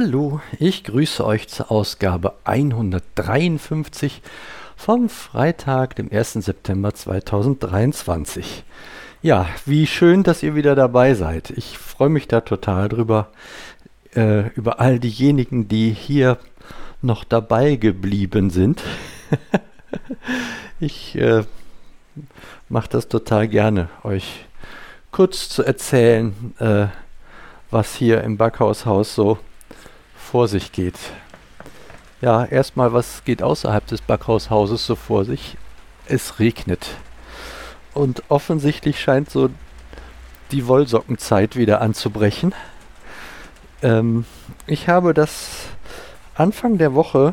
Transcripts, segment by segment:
Hallo, ich grüße euch zur Ausgabe 153 vom Freitag, dem 1. September 2023. Ja, wie schön, dass ihr wieder dabei seid. Ich freue mich da total drüber, äh, über all diejenigen, die hier noch dabei geblieben sind. ich äh, mache das total gerne, euch kurz zu erzählen, äh, was hier im Backhaushaus so vor sich geht. Ja, erstmal, was geht außerhalb des Backhaushauses so vor sich? Es regnet. Und offensichtlich scheint so die Wollsockenzeit wieder anzubrechen. Ähm, ich habe das Anfang der Woche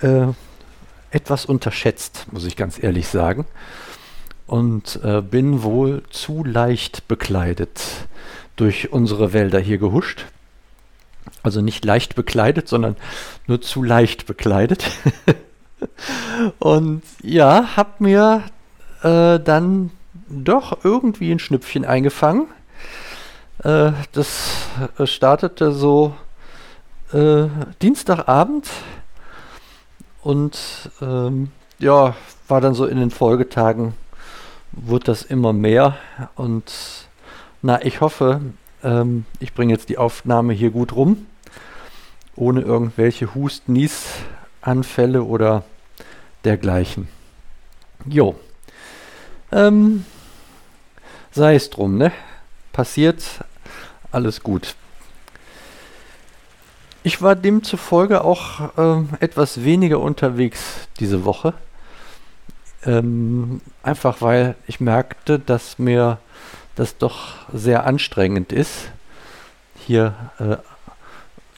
äh, etwas unterschätzt, muss ich ganz ehrlich sagen. Und äh, bin wohl zu leicht bekleidet durch unsere Wälder hier gehuscht. Also nicht leicht bekleidet, sondern nur zu leicht bekleidet. und ja, hab mir äh, dann doch irgendwie ein Schnüpfchen eingefangen. Äh, das startete so äh, Dienstagabend und ähm, ja, war dann so in den Folgetagen, wurde das immer mehr und na, ich hoffe, ähm, ich bringe jetzt die Aufnahme hier gut rum ohne irgendwelche Hust, Niesanfälle oder dergleichen. Jo. Ähm, sei es drum, ne? Passiert, alles gut. Ich war demzufolge auch ähm, etwas weniger unterwegs diese Woche. Ähm, einfach weil ich merkte, dass mir das doch sehr anstrengend ist, hier äh,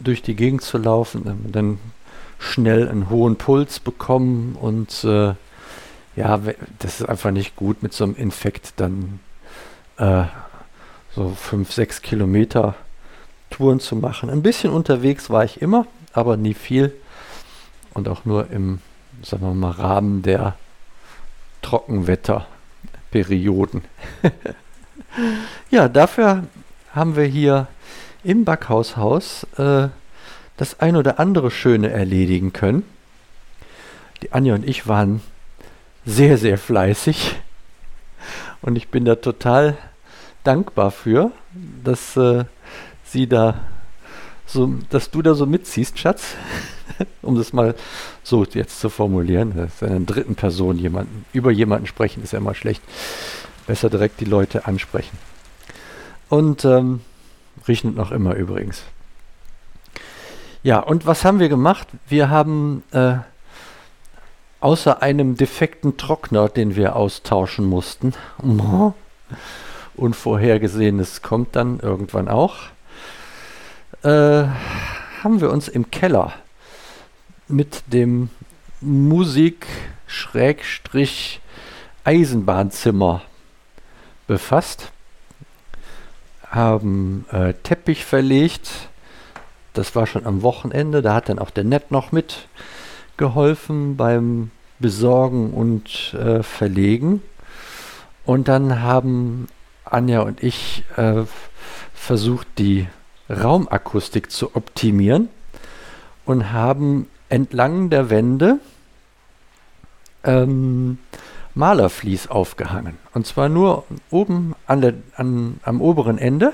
durch die Gegend zu laufen, dann schnell einen hohen Puls bekommen und äh, ja, das ist einfach nicht gut mit so einem Infekt dann äh, so fünf, sechs Kilometer Touren zu machen. Ein bisschen unterwegs war ich immer, aber nie viel und auch nur im, sagen wir mal, Rahmen der Trockenwetterperioden. ja, dafür haben wir hier im Backhaushaus äh, das ein oder andere Schöne erledigen können. Die Anja und ich waren sehr, sehr fleißig und ich bin da total dankbar für, dass äh, sie da so, dass du da so mitziehst, Schatz, um das mal so jetzt zu formulieren. Das ist in der dritten Person jemanden, über jemanden sprechen ist ja immer schlecht. Besser direkt die Leute ansprechen. Und ähm, Riechen noch immer übrigens. Ja, und was haben wir gemacht? Wir haben äh, außer einem defekten Trockner, den wir austauschen mussten, unvorhergesehenes kommt dann irgendwann auch, äh, haben wir uns im Keller mit dem Musik-Eisenbahnzimmer befasst haben äh, Teppich verlegt. Das war schon am Wochenende. Da hat dann auch der Nett noch mitgeholfen beim Besorgen und äh, Verlegen. Und dann haben Anja und ich äh, versucht, die Raumakustik zu optimieren und haben entlang der Wände ähm, Malerflies aufgehangen. Und zwar nur oben an der, an, am oberen Ende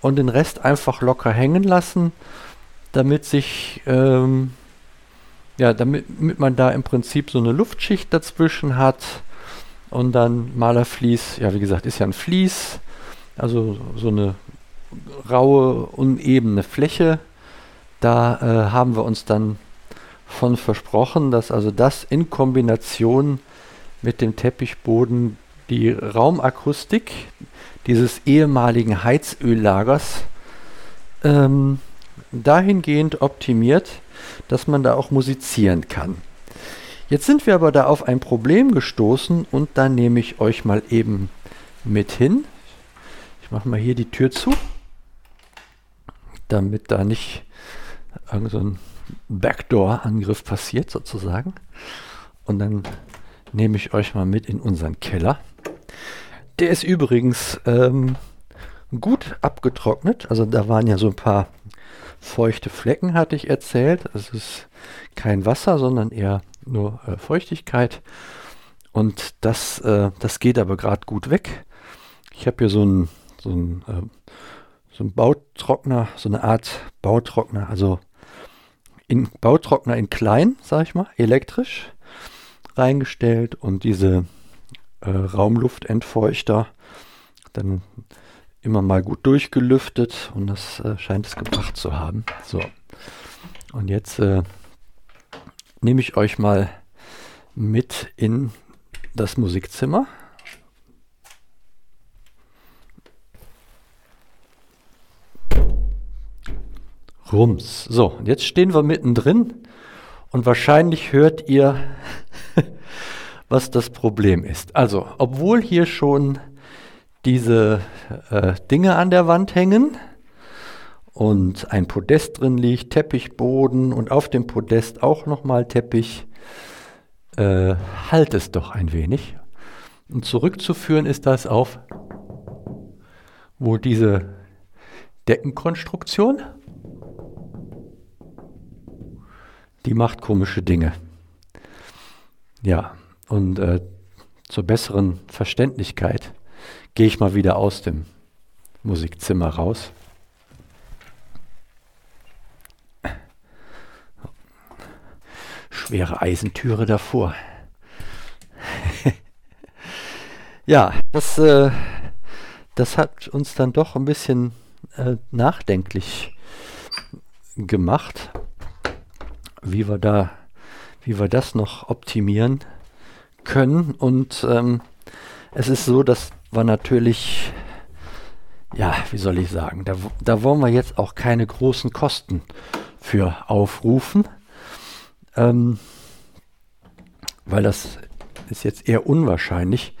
und den Rest einfach locker hängen lassen, damit sich, ähm, ja, damit, damit man da im Prinzip so eine Luftschicht dazwischen hat und dann Malerflies, ja, wie gesagt, ist ja ein Vlies, also so eine raue, unebene Fläche. Da äh, haben wir uns dann von versprochen, dass also das in Kombination mit dem Teppichboden die Raumakustik dieses ehemaligen Heizöllagers ähm, dahingehend optimiert, dass man da auch musizieren kann. Jetzt sind wir aber da auf ein Problem gestoßen und da nehme ich euch mal eben mit hin. Ich mache mal hier die Tür zu, damit da nicht irgend so Backdoor-Angriff passiert sozusagen. Und dann nehme ich euch mal mit in unseren Keller. Der ist übrigens ähm, gut abgetrocknet. Also da waren ja so ein paar feuchte Flecken, hatte ich erzählt. Es ist kein Wasser, sondern eher nur äh, Feuchtigkeit. Und das, äh, das geht aber gerade gut weg. Ich habe hier so einen so ein, äh, so ein Bautrockner, so eine Art Bautrockner, also in Bautrockner in klein, sag ich mal, elektrisch reingestellt und diese äh, Raumluftentfeuchter dann immer mal gut durchgelüftet und das äh, scheint es gebracht zu haben. So, und jetzt äh, nehme ich euch mal mit in das Musikzimmer. Rums. So, jetzt stehen wir mittendrin und wahrscheinlich hört ihr, was das Problem ist. Also, obwohl hier schon diese äh, Dinge an der Wand hängen und ein Podest drin liegt, Teppichboden und auf dem Podest auch nochmal Teppich, äh, halt es doch ein wenig. Und zurückzuführen ist das auf wo diese Deckenkonstruktion, die macht komische Dinge. Ja, und äh, zur besseren Verständlichkeit gehe ich mal wieder aus dem Musikzimmer raus. Schwere Eisentüre davor. ja, das, äh, das hat uns dann doch ein bisschen äh, nachdenklich gemacht, wie wir da, wie wir das noch optimieren können. Und ähm, es ist so, dass wir natürlich, ja, wie soll ich sagen, da, da wollen wir jetzt auch keine großen Kosten für aufrufen, ähm, weil das ist jetzt eher unwahrscheinlich,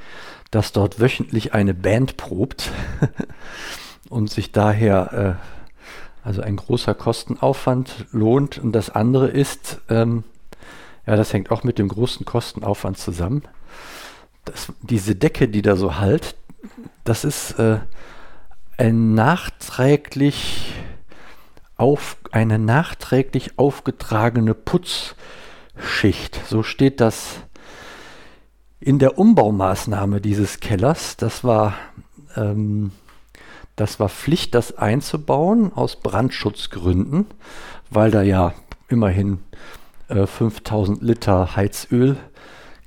dass dort wöchentlich eine Band probt und sich daher äh, also ein großer Kostenaufwand lohnt. Und das andere ist, ähm, ja, das hängt auch mit dem großen Kostenaufwand zusammen. Das, diese Decke, die da so halt, das ist äh, ein nachträglich auf, eine nachträglich aufgetragene Putzschicht. So steht das in der Umbaumaßnahme dieses Kellers. Das war, ähm, das war Pflicht, das einzubauen aus Brandschutzgründen, weil da ja immerhin äh, 5000 Liter Heizöl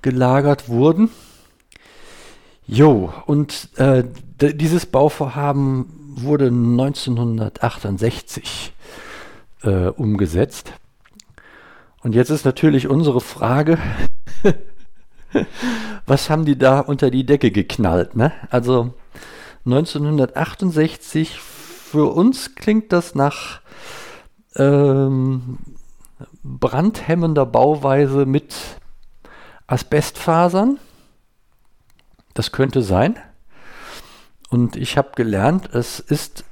gelagert wurden. Jo, und äh, dieses Bauvorhaben wurde 1968 äh, umgesetzt. Und jetzt ist natürlich unsere Frage, was haben die da unter die Decke geknallt? Ne? Also 1968, für uns klingt das nach ähm, brandhemmender Bauweise mit Asbestfasern. Das könnte sein. Und ich habe gelernt, es ist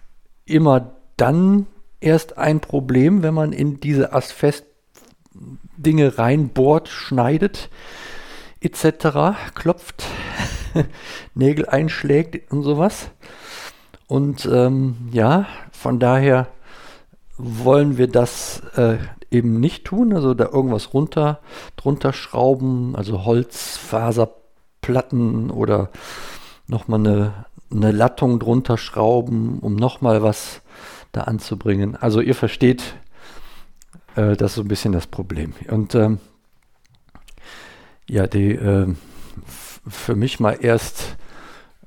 immer dann erst ein Problem, wenn man in diese Asbest-Dinge reinbohrt, schneidet, etc., klopft, Nägel einschlägt und sowas. Und ähm, ja, von daher wollen wir das äh, eben nicht tun, also da irgendwas runter, drunter schrauben, also Holzfaserplatten oder nochmal eine, eine Lattung drunter schrauben, um nochmal was da anzubringen. Also ihr versteht, äh, das ist so ein bisschen das Problem. Und ähm, ja, die äh, für mich mal erst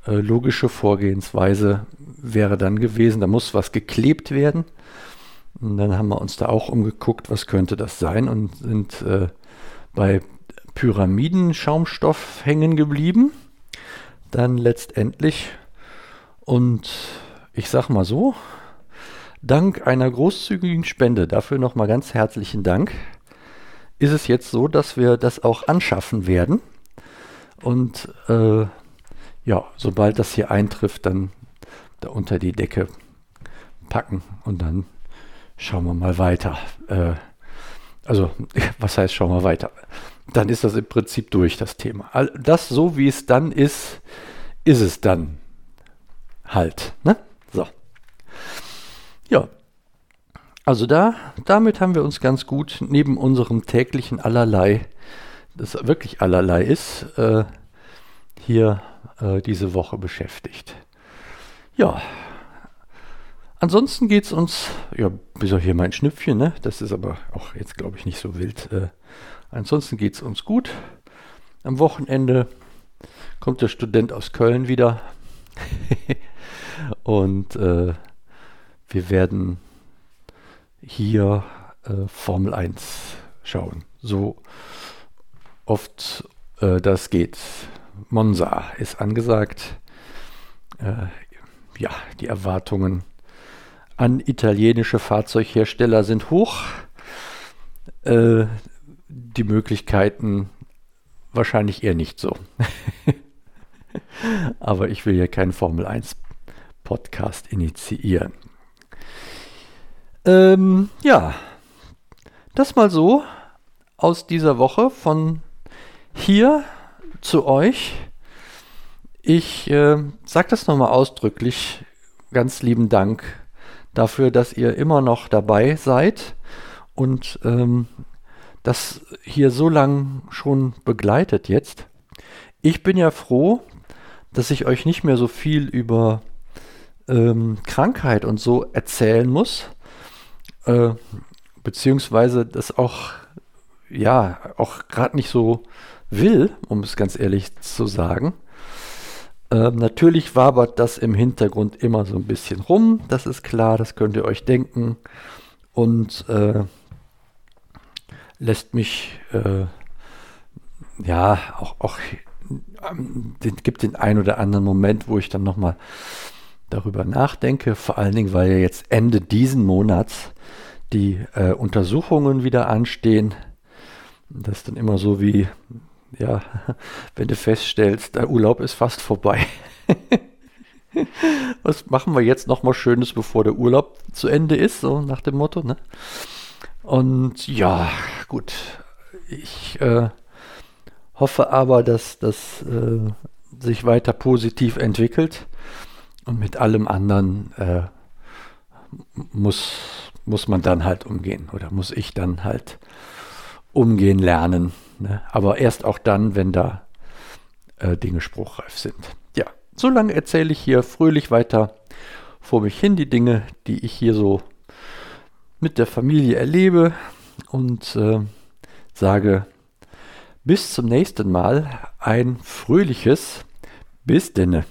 äh, logische Vorgehensweise wäre dann gewesen, da muss was geklebt werden und dann haben wir uns da auch umgeguckt, was könnte das sein und sind äh, bei Pyramidenschaumstoff hängen geblieben. Dann letztendlich und ich sag mal so, dank einer großzügigen Spende, dafür nochmal ganz herzlichen Dank, ist es jetzt so, dass wir das auch anschaffen werden. Und äh, ja, sobald das hier eintrifft, dann da unter die Decke packen und dann schauen wir mal weiter. Äh, also, was heißt, schauen wir weiter? Dann ist das im Prinzip durch, das Thema. Das, so wie es dann ist, ist es dann halt. Ne? So. Ja. Also da, damit haben wir uns ganz gut neben unserem täglichen Allerlei, das wirklich allerlei ist, äh, hier äh, diese Woche beschäftigt. Ja, ansonsten geht es uns, ja, bis auf hier mein Schnüpfchen, ne? das ist aber auch jetzt, glaube ich, nicht so wild. Äh, ansonsten geht es uns gut. Am Wochenende kommt der Student aus Köln wieder und äh, wir werden hier äh, Formel 1 schauen. So oft äh, das geht. Monza ist angesagt. Äh, ja, die Erwartungen an italienische Fahrzeughersteller sind hoch. Äh, die Möglichkeiten wahrscheinlich eher nicht so. Aber ich will hier keinen Formel 1 Podcast initiieren. Ähm, ja, das mal so aus dieser Woche von hier zu euch. Ich äh, sage das nochmal ausdrücklich. Ganz lieben Dank dafür, dass ihr immer noch dabei seid und ähm, das hier so lang schon begleitet jetzt. Ich bin ja froh, dass ich euch nicht mehr so viel über ähm, Krankheit und so erzählen muss, äh, beziehungsweise das auch, ja, auch gerade nicht so will, um es ganz ehrlich zu sagen. Äh, natürlich wabert das im Hintergrund immer so ein bisschen rum, das ist klar, das könnt ihr euch denken. Und äh, lässt mich äh, ja auch, auch ähm, den, gibt den einen oder anderen Moment, wo ich dann nochmal darüber nachdenke, vor allen Dingen, weil ja jetzt Ende diesen Monats die äh, Untersuchungen wieder anstehen. Das ist dann immer so wie, ja, wenn du feststellst, der Urlaub ist fast vorbei. Was machen wir jetzt nochmal Schönes, bevor der Urlaub zu Ende ist, so nach dem Motto, ne? Und ja, gut, ich äh, hoffe aber, dass das äh, sich weiter positiv entwickelt und mit allem anderen äh, muss, muss man dann halt umgehen oder muss ich dann halt umgehen lernen. Ne? Aber erst auch dann, wenn da äh, Dinge spruchreif sind. Ja, so lange erzähle ich hier fröhlich weiter vor mich hin die Dinge, die ich hier so mit der Familie erlebe und äh, sage bis zum nächsten Mal ein fröhliches Bis denne.